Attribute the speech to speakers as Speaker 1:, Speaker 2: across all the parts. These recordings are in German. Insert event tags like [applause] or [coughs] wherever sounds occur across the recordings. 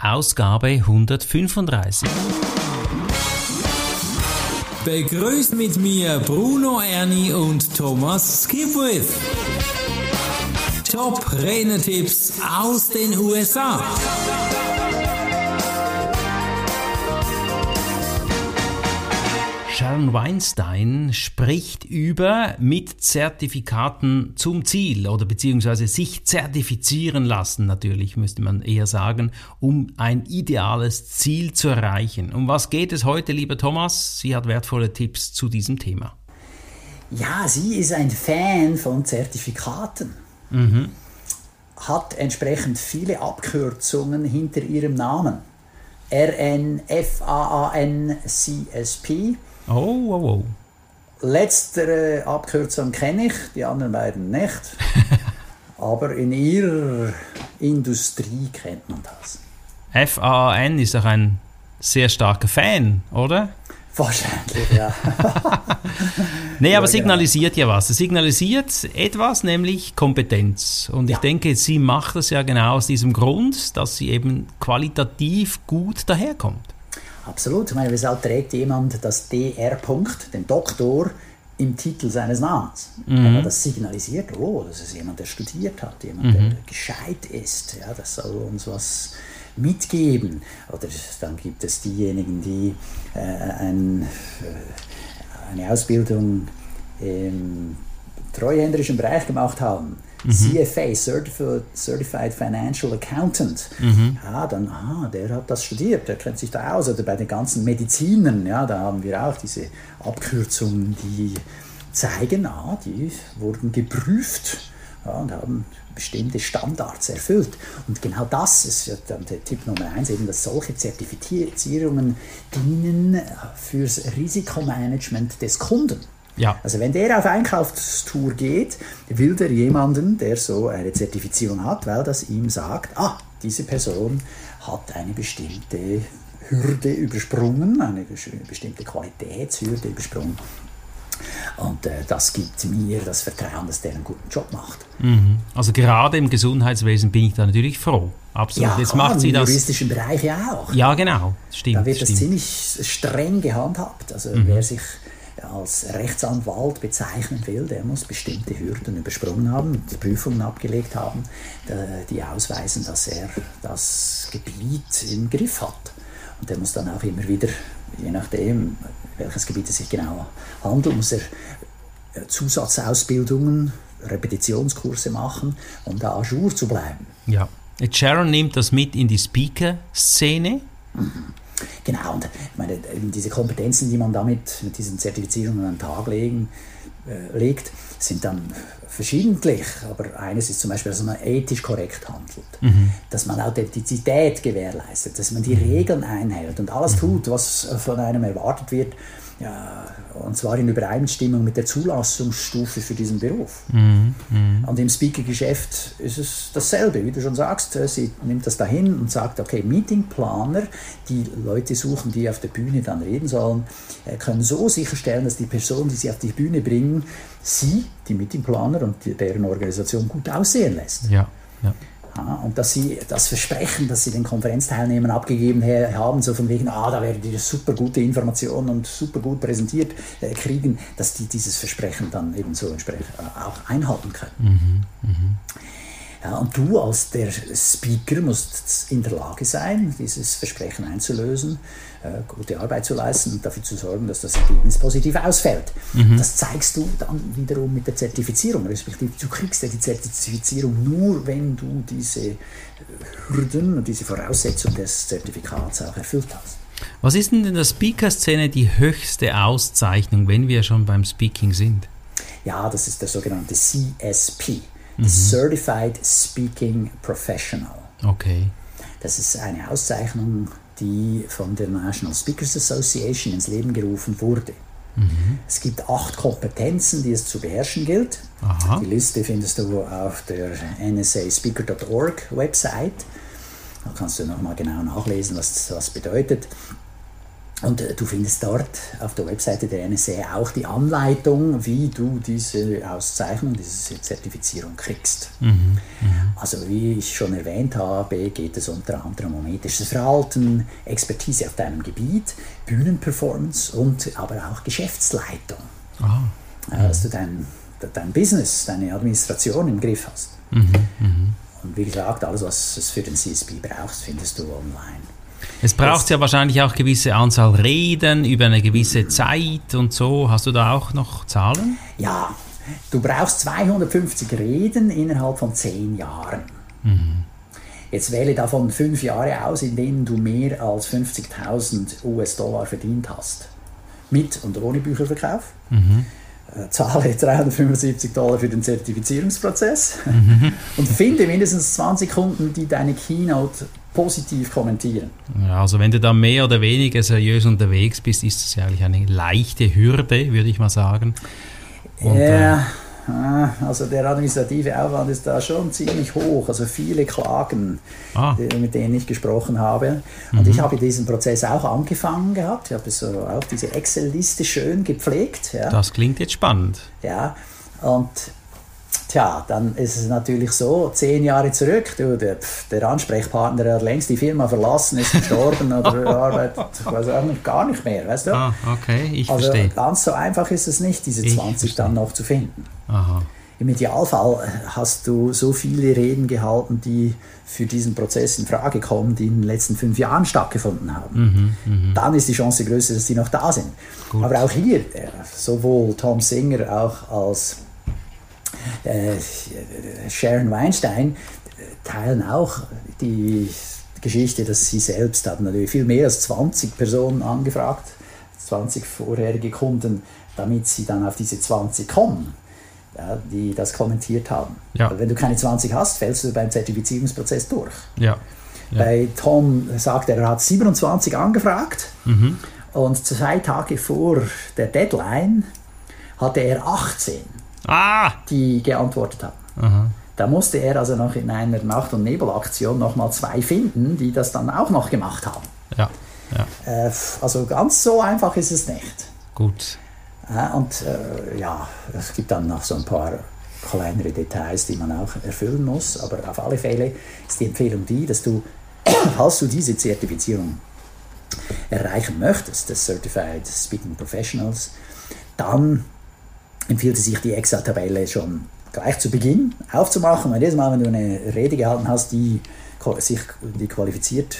Speaker 1: Ausgabe 135.
Speaker 2: Begrüßt mit mir Bruno Erni und Thomas Skipwith. Top Renetipps aus den USA.
Speaker 1: Sharon Weinstein spricht über mit Zertifikaten zum Ziel oder beziehungsweise sich zertifizieren lassen, natürlich müsste man eher sagen, um ein ideales Ziel zu erreichen. Um was geht es heute, lieber Thomas? Sie hat wertvolle Tipps zu diesem Thema.
Speaker 3: Ja, sie ist ein Fan von Zertifikaten. Mhm. Hat entsprechend viele Abkürzungen hinter ihrem Namen. RN, FAAN, CSP.
Speaker 1: Oh, oh, oh.
Speaker 3: Letztere Abkürzung kenne ich, die anderen beiden nicht. [laughs] Aber in ihrer Industrie kennt man das.
Speaker 1: FAAN ist doch ein sehr starker Fan, oder?
Speaker 3: Wahrscheinlich, ja. [laughs]
Speaker 1: nee, aber ja, signalisiert genau. ja was. Es signalisiert etwas, nämlich Kompetenz. Und ja. ich denke, sie macht das ja genau aus diesem Grund, dass sie eben qualitativ gut daherkommt.
Speaker 3: Absolut. Ich meine, weshalb trägt jemand das DR-Punkt, den Doktor, im Titel seines Namens? Mhm. Das signalisiert, oh, das ist jemand, der studiert hat, jemand, mhm. der gescheit ist, ja, das soll uns was mitgeben. Oder dann gibt es diejenigen, die äh, ein, äh, eine Ausbildung im treuhänderischen Bereich gemacht haben Mhm. CFA, Certified, Financial Accountant. Mhm. Ja, dann, ah, der hat das studiert, der kennt sich da aus. Oder bei den ganzen Medizinern, ja, da haben wir auch diese Abkürzungen, die zeigen, ah, die wurden geprüft ja, und haben bestimmte Standards erfüllt. Und genau das ist ja dann der Tipp Nummer eins, eben, dass solche Zertifizierungen dienen fürs Risikomanagement des Kunden. Ja. Also wenn der auf Einkaufstour geht, will der jemanden, der so eine Zertifizierung hat, weil das ihm sagt, ah, diese Person hat eine bestimmte Hürde übersprungen, eine bestimmte Qualitätshürde übersprungen. Und äh, das gibt mir das Vertrauen, dass der einen guten Job macht.
Speaker 1: Mhm. Also gerade im Gesundheitswesen bin ich da natürlich froh. Absolut.
Speaker 3: Ja, Jetzt klar, macht sie im das. juristischen Bereich ja auch.
Speaker 1: Ja, genau. Stimmt.
Speaker 3: Da wird
Speaker 1: stimmt.
Speaker 3: das ziemlich streng gehandhabt. Also mhm. wer sich als Rechtsanwalt bezeichnen will, der muss bestimmte Hürden übersprungen haben, die Prüfungen abgelegt haben, die ausweisen, dass er das Gebiet im Griff hat. Und der muss dann auch immer wieder, je nachdem, welches Gebiet es sich genau handelt, muss er äh, Zusatzausbildungen, Repetitionskurse machen, um da ajour zu bleiben.
Speaker 1: Ja. Sharon nimmt das mit in die Speaker-Szene. Mhm.
Speaker 3: Genau, und ich meine, diese Kompetenzen, die man damit mit diesen Zertifizierungen an den Tag legen, äh, legt, sind dann verschiedentlich. Aber eines ist zum Beispiel, dass man ethisch korrekt handelt, mhm. dass man Authentizität gewährleistet, dass man die mhm. Regeln einhält und alles mhm. tut, was von einem erwartet wird und zwar in Übereinstimmung mit der Zulassungsstufe für diesen Beruf. Mhm, mh. Und im Speaker-Geschäft ist es dasselbe, wie du schon sagst. Sie nimmt das dahin und sagt, okay, Meetingplaner, die Leute suchen, die auf der Bühne dann reden sollen, äh, können so sicherstellen, dass die Person, die sie auf die Bühne bringen, sie, die Meetingplaner und deren Organisation gut aussehen lässt.
Speaker 1: Ja, ja.
Speaker 3: Ja, und dass sie das Versprechen, das sie den Konferenzteilnehmern abgegeben haben, so von wegen, ah, da werdet ihr super gute Informationen und super gut präsentiert äh, kriegen, dass die dieses Versprechen dann eben so entsprechend äh, auch einhalten können. Mhm, und du als der Speaker musst in der Lage sein, dieses Versprechen einzulösen, äh, gute Arbeit zu leisten und dafür zu sorgen, dass das Ergebnis positiv ausfällt. Mhm. Das zeigst du dann wiederum mit der Zertifizierung, respektive du kriegst ja die Zertifizierung nur, wenn du diese Hürden und diese Voraussetzungen des Zertifikats auch erfüllt hast.
Speaker 1: Was ist denn in der Speaker-Szene die höchste Auszeichnung, wenn wir schon beim Speaking sind?
Speaker 3: Ja, das ist der sogenannte CSP mhm. Certified Speaking Professional.
Speaker 1: Okay.
Speaker 3: Das ist eine Auszeichnung, die von der National Speakers Association ins Leben gerufen wurde. Mhm. Es gibt acht Kompetenzen, die es zu beherrschen gilt. Aha. Die Liste findest du auf der NSASpeaker.org Website. Da kannst du nochmal genau nachlesen, was das bedeutet. Und äh, du findest dort auf der Webseite der NSA auch die Anleitung, wie du diese Auszeichnung, diese Zertifizierung kriegst. Mhm. Also wie ich schon erwähnt habe, geht es unter anderem um ethisches Verhalten, Expertise auf deinem Gebiet, Bühnenperformance und aber auch Geschäftsleitung. Mhm. Dass du dein, dein Business, deine Administration im Griff hast. Mhm. Mhm. Und wie gesagt, alles, was es für den CSP brauchst, findest du online.
Speaker 1: Es braucht ja wahrscheinlich auch gewisse Anzahl Reden über eine gewisse Zeit und so. Hast du da auch noch Zahlen?
Speaker 3: Ja, du brauchst 250 Reden innerhalb von 10 Jahren. Mhm. Jetzt wähle davon fünf Jahre aus, in denen du mehr als 50.000 US-Dollar verdient hast. Mit und ohne Bücherverkauf. Mhm. Äh, zahle 375 Dollar für den Zertifizierungsprozess mhm. und finde mindestens 20 Kunden, die deine Keynote positiv kommentieren.
Speaker 1: Ja, also wenn du da mehr oder weniger seriös unterwegs bist, ist das ja eigentlich eine leichte Hürde, würde ich mal sagen.
Speaker 3: Und, ja, äh, also der administrative Aufwand ist da schon ziemlich hoch. Also viele Klagen, ah. mit denen ich gesprochen habe. Und mhm. ich habe diesen Prozess auch angefangen gehabt. Ich habe so auch diese Excel-Liste schön gepflegt. Ja.
Speaker 1: Das klingt jetzt spannend.
Speaker 3: Ja, und Tja, dann ist es natürlich so, zehn Jahre zurück, du, der, der Ansprechpartner hat längst die Firma verlassen, ist gestorben oder [laughs] arbeitet weiß auch nicht, gar nicht mehr, weißt du?
Speaker 1: Ah, okay, ich
Speaker 3: also
Speaker 1: verstehe.
Speaker 3: ganz so einfach ist es nicht, diese 20 dann noch zu finden. Aha. Im Idealfall hast du so viele Reden gehalten, die für diesen Prozess in Frage kommen, die in den letzten fünf Jahren stattgefunden haben. Mhm, mh. Dann ist die Chance größer, dass die noch da sind. Gut. Aber auch hier, äh, sowohl Tom Singer auch als äh, Sharon Weinstein teilen auch die Geschichte, dass sie selbst haben natürlich viel mehr als 20 Personen angefragt, 20 vorherige Kunden, damit sie dann auf diese 20 kommen, ja, die das kommentiert haben. Ja. Wenn du keine 20 hast, fällst du beim Zertifizierungsprozess durch. Ja. Ja. Bei Tom sagt er, er hat 27 angefragt mhm. und zwei Tage vor der Deadline hatte er 18 ah. die geantwortet haben. Aha. Da musste er also noch in einer Nacht- und Nebelaktion nochmal zwei finden, die das dann auch noch gemacht haben. Ja. ja. Äh, also ganz so einfach ist es nicht.
Speaker 1: Gut.
Speaker 3: Äh, und äh, ja, es gibt dann noch so ein paar kleinere Details, die man auch erfüllen muss. Aber auf alle Fälle ist die Empfehlung die, dass du, [coughs] falls du diese Zertifizierung erreichen möchtest, des Certified Speaking Professionals, dann empfiehlt es sich, die Excel-Tabelle schon gleich zu Beginn aufzumachen. Und jedes Mal, wenn du eine Rede gehalten hast, die sich die qualifiziert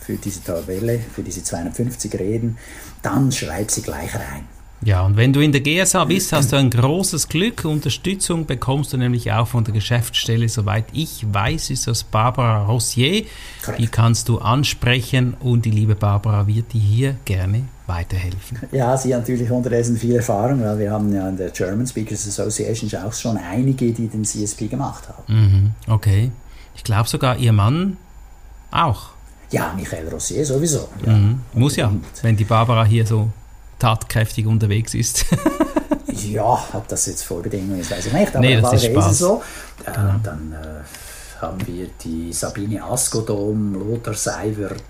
Speaker 3: für diese Tabelle, für diese 250 Reden, dann schreib sie gleich rein.
Speaker 1: Ja, und wenn du in der GSA bist, hast du ein großes Glück. Unterstützung bekommst du nämlich auch von der Geschäftsstelle. Soweit ich weiß, ist das Barbara Rossier. Correct. Die kannst du ansprechen und die liebe Barbara wird dir hier gerne weiterhelfen.
Speaker 3: Ja, sie hat natürlich unterdessen viel Erfahrung, weil wir haben ja in der German Speakers Association auch schon einige, die den CSP gemacht haben.
Speaker 1: Mhm, okay. Ich glaube sogar ihr Mann auch.
Speaker 3: Ja, Michael Rossier sowieso.
Speaker 1: Ja. Mhm. Muss ja, wenn die Barbara hier so tatkräftig unterwegs ist. [laughs]
Speaker 3: ja, ob das jetzt Vorbedingungen ist, weiß ich nicht. Aber nee, das ist, ist es so. Äh, genau. Dann äh, haben wir die Sabine Askodom, Lothar Seiwert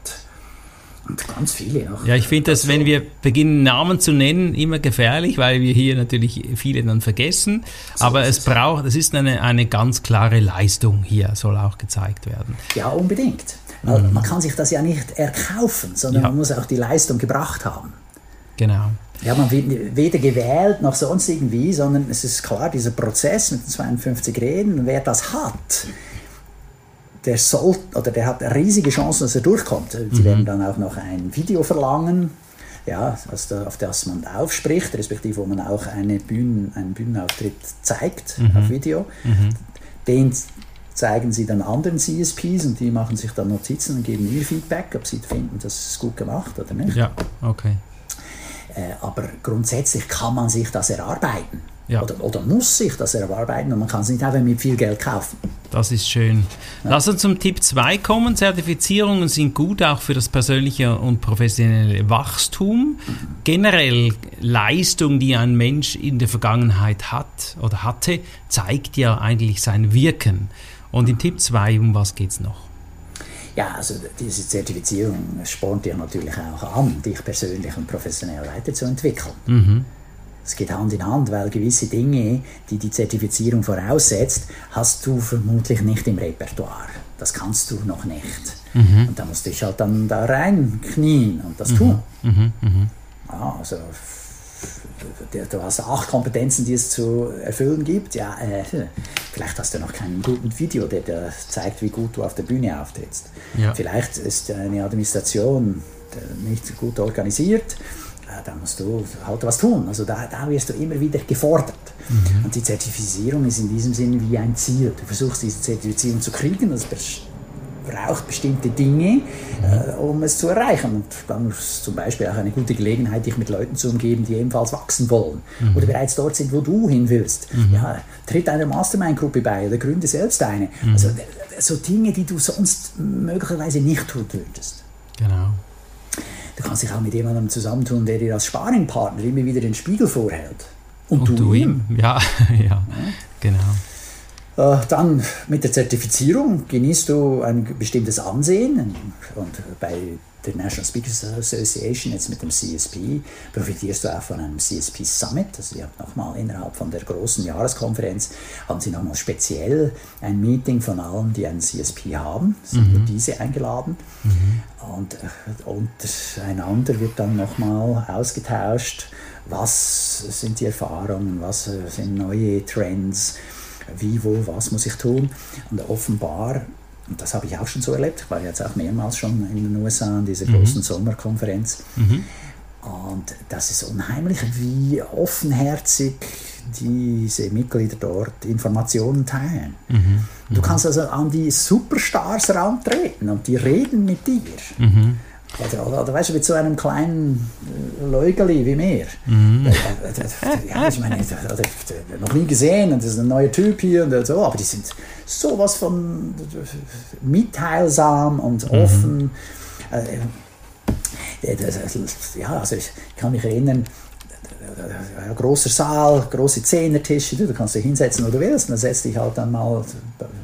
Speaker 3: und ganz viele noch.
Speaker 1: Ja, ich finde das, wenn wir beginnen, Namen zu nennen, immer gefährlich, weil wir hier natürlich viele dann vergessen. So Aber es braucht, es ist eine, eine ganz klare Leistung hier, soll auch gezeigt werden.
Speaker 3: Ja, unbedingt. Mhm. Man kann sich das ja nicht erkaufen, sondern ja. man muss auch die Leistung gebracht haben.
Speaker 1: Genau.
Speaker 3: Ja, man wird weder gewählt noch sonst irgendwie, sondern es ist klar, dieser Prozess mit den 52 Reden, wer das hat, der soll, oder der hat riesige Chancen, dass er durchkommt. Sie mhm. werden dann auch noch ein Video verlangen, ja, also auf das man aufspricht, respektive wo man auch eine Bühnen, einen Bühnenauftritt zeigt mhm. auf Video. Mhm. Den zeigen sie dann anderen CSPs und die machen sich dann Notizen und geben ihr Feedback, ob sie finden, das ist gut gemacht oder nicht.
Speaker 1: Ja, okay.
Speaker 3: Äh, aber grundsätzlich kann man sich das erarbeiten. Ja. Oder, oder, muss sich das erarbeiten und man kann es nicht einfach mit viel Geld kaufen.
Speaker 1: Das ist schön. Ja. Lass uns zum Tipp 2 kommen. Zertifizierungen sind gut auch für das persönliche und professionelle Wachstum. Mhm. Generell Leistung, die ein Mensch in der Vergangenheit hat oder hatte, zeigt ja eigentlich sein Wirken. Und in Tipp 2, um was geht es noch?
Speaker 3: Ja, also diese Zertifizierung spornt dich natürlich auch an, dich persönlich und professionell weiterzuentwickeln. Mhm. Es geht Hand in Hand, weil gewisse Dinge, die die Zertifizierung voraussetzt, hast du vermutlich nicht im Repertoire. Das kannst du noch nicht. Mhm. Und da musst du dich halt dann da reinknien und das mhm. tun. Mhm. mhm. Ja, also du hast acht Kompetenzen, die es zu erfüllen gibt. Ja, äh, vielleicht hast du noch keinen guten Video, der dir zeigt, wie gut du auf der Bühne auftrittst. Ja. Vielleicht ist eine Administration nicht gut organisiert. Äh, da musst du halt was tun. Also da, da wirst du immer wieder gefordert. Mhm. Und die Zertifizierung ist in diesem Sinne wie ein Ziel. Du versuchst diese Zertifizierung zu kriegen, das braucht bestimmte Dinge, äh, um es zu erreichen. Und dann ist zum Beispiel auch eine gute Gelegenheit, dich mit Leuten zu umgeben, die ebenfalls wachsen wollen mhm. oder bereits dort sind, wo du hin willst. Mhm. Ja, tritt einer Mastermind-Gruppe bei oder gründe selbst eine. Mhm. Also so Dinge, die du sonst möglicherweise nicht tun würdest.
Speaker 1: Genau.
Speaker 3: Du kannst dich auch mit jemandem zusammentun, der dir als Sparingpartner immer wieder den Spiegel vorhält.
Speaker 1: Und, Und du, du ihm. Ja, [laughs] ja, ja, genau.
Speaker 3: Äh, dann mit der Zertifizierung genießt du ein bestimmtes Ansehen und bei der National Speakers Association, jetzt mit dem CSP, profitierst du auch von einem CSP Summit. Also ihr habt nochmal innerhalb von der großen Jahreskonferenz, haben sie nochmal speziell ein Meeting von allen, die einen CSP haben, sind mhm. diese eingeladen. Mhm. Und äh, untereinander wird dann nochmal ausgetauscht, was sind die Erfahrungen, was sind neue Trends, wie, wo, was muss ich tun. Und offenbar, und das habe ich auch schon so erlebt, ich war jetzt auch mehrmals schon in den USA an dieser mhm. großen Sommerkonferenz. Mhm. Und das ist unheimlich, wie offenherzig diese Mitglieder dort Informationen teilen. Mhm. Du kannst also an die Superstars rantreten und die reden mit dir. Oder, oder, oder weißt du, mit so einem kleinen äh, Läugeli wie mir. Mhm. Ja, ich meine, noch nie gesehen und das ist ein neuer Typ hier und so, aber die sind sowas von mitteilsam und mhm. offen. Mhm. Ja, also ich kann mich erinnern, ein großer Saal, große Zehnertische, du kannst dich hinsetzen, wo du willst, und dann setzt dich halt dann mal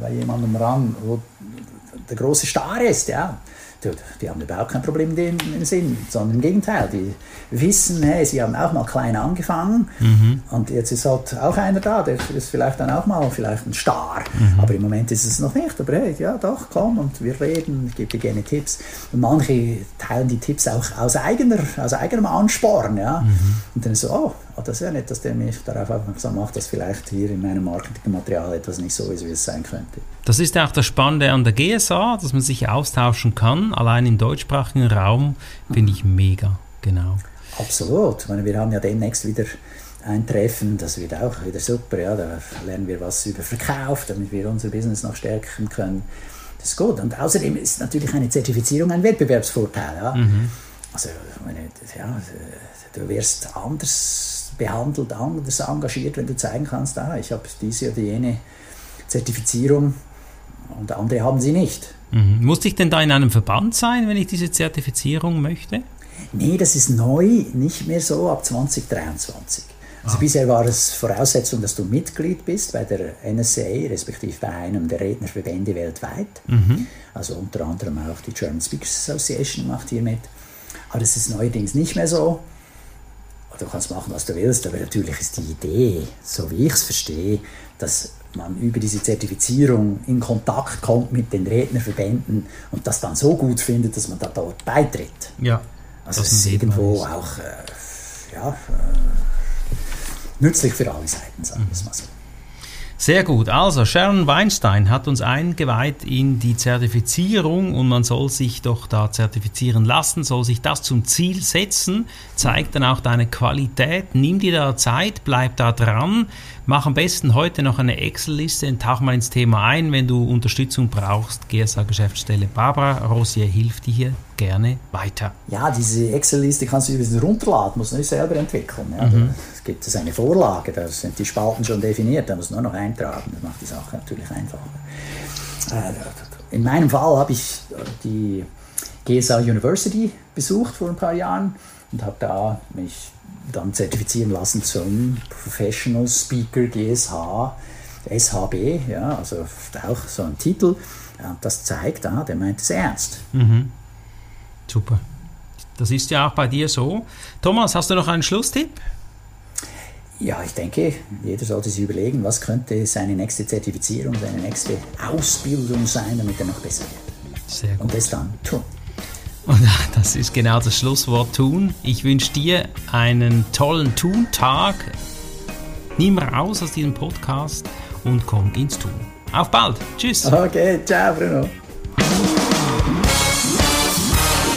Speaker 3: bei jemandem ran, wo der große Star ist, ja die haben überhaupt kein Problem dem Sinn, sondern im Gegenteil, die wissen, hey, sie haben auch mal klein angefangen mhm. und jetzt ist halt auch einer da, der ist vielleicht dann auch mal vielleicht ein Star, mhm. aber im Moment ist es noch nicht, aber hey, ja doch, komm und wir reden, ich gebe dir gerne Tipps und manche teilen die Tipps auch aus, eigener, aus eigenem Ansporn, ja, mhm. und dann so, oh, oh, das ist ja nicht, dass der mich darauf aufmerksam macht, dass vielleicht hier in meinem Marketingmaterial etwas nicht so ist, wie es sein könnte.
Speaker 1: Das ist auch das Spannende an der GSA, dass man sich austauschen kann. Allein im deutschsprachigen Raum finde ich mega, genau.
Speaker 3: Absolut. Ich meine, wir haben ja demnächst wieder ein Treffen, das wird auch wieder super. Ja, da lernen wir was über Verkauf, damit wir unser Business noch stärken können. Das ist gut. Und außerdem ist natürlich eine Zertifizierung ein Wettbewerbsvorteil. Ja? Mhm. Also, meine, ja, du wirst anders behandelt, anders engagiert, wenn du zeigen kannst, ah, ich habe diese oder jene Zertifizierung und andere haben sie nicht.
Speaker 1: Mhm. Muss ich denn da in einem Verband sein, wenn ich diese Zertifizierung möchte?
Speaker 3: Nee, das ist neu, nicht mehr so ab 2023. Also ah. bisher war es Voraussetzung, dass du Mitglied bist bei der NSA, respektive bei einem der Rednerverbände weltweit. Mhm. Also unter anderem auch die German Speakers Association macht hier mit. Aber das ist neuerdings nicht mehr so. Du kannst machen, was du willst, aber natürlich ist die Idee, so wie ich es verstehe, dass man über diese Zertifizierung in Kontakt kommt mit den Rednerverbänden und das dann so gut findet, dass man da dort beitritt.
Speaker 1: Ja.
Speaker 3: Also es ist irgendwo auch äh, ja, äh, nützlich für alle Seiten, sagen wir es mal so.
Speaker 1: Sehr gut. Also Sharon Weinstein hat uns eingeweiht in die Zertifizierung und man soll sich doch da zertifizieren lassen, soll sich das zum Ziel setzen, zeigt dann auch deine Qualität, nimm dir da Zeit, bleib da dran. Mach am besten heute noch eine Excel-Liste, tauch mal ins Thema ein. Wenn du Unterstützung brauchst, GSA-Geschäftsstelle Barbara Rosier hilft dir hier gerne weiter.
Speaker 3: Ja, diese Excel-Liste kannst du übrigens runterladen, musst du nicht selber entwickeln. Ja. Mhm. Es gibt es eine Vorlage, da sind die Spalten schon definiert, da musst du nur noch eintragen. Das macht die Sache natürlich einfacher. Äh, in meinem Fall habe ich die GSA University besucht vor ein paar Jahren und habe da mich dann zertifizieren lassen zum Professional Speaker GSH, SHB, ja, also auch so ein Titel. Das zeigt, ah, der meint es ernst.
Speaker 1: Mhm. Super. Das ist ja auch bei dir so. Thomas, hast du noch einen Schlusstipp?
Speaker 3: Ja, ich denke, jeder sollte sich überlegen, was könnte seine nächste Zertifizierung, seine nächste Ausbildung sein, damit er noch besser wird.
Speaker 1: Sehr gut.
Speaker 3: Und das dann tun.
Speaker 1: Und das ist genau das Schlusswort tun. Ich wünsche dir einen tollen Tun-Tag. Nimm raus aus diesem Podcast und komm ins Tun. Auf bald. Tschüss.
Speaker 3: Okay, ciao Bruno.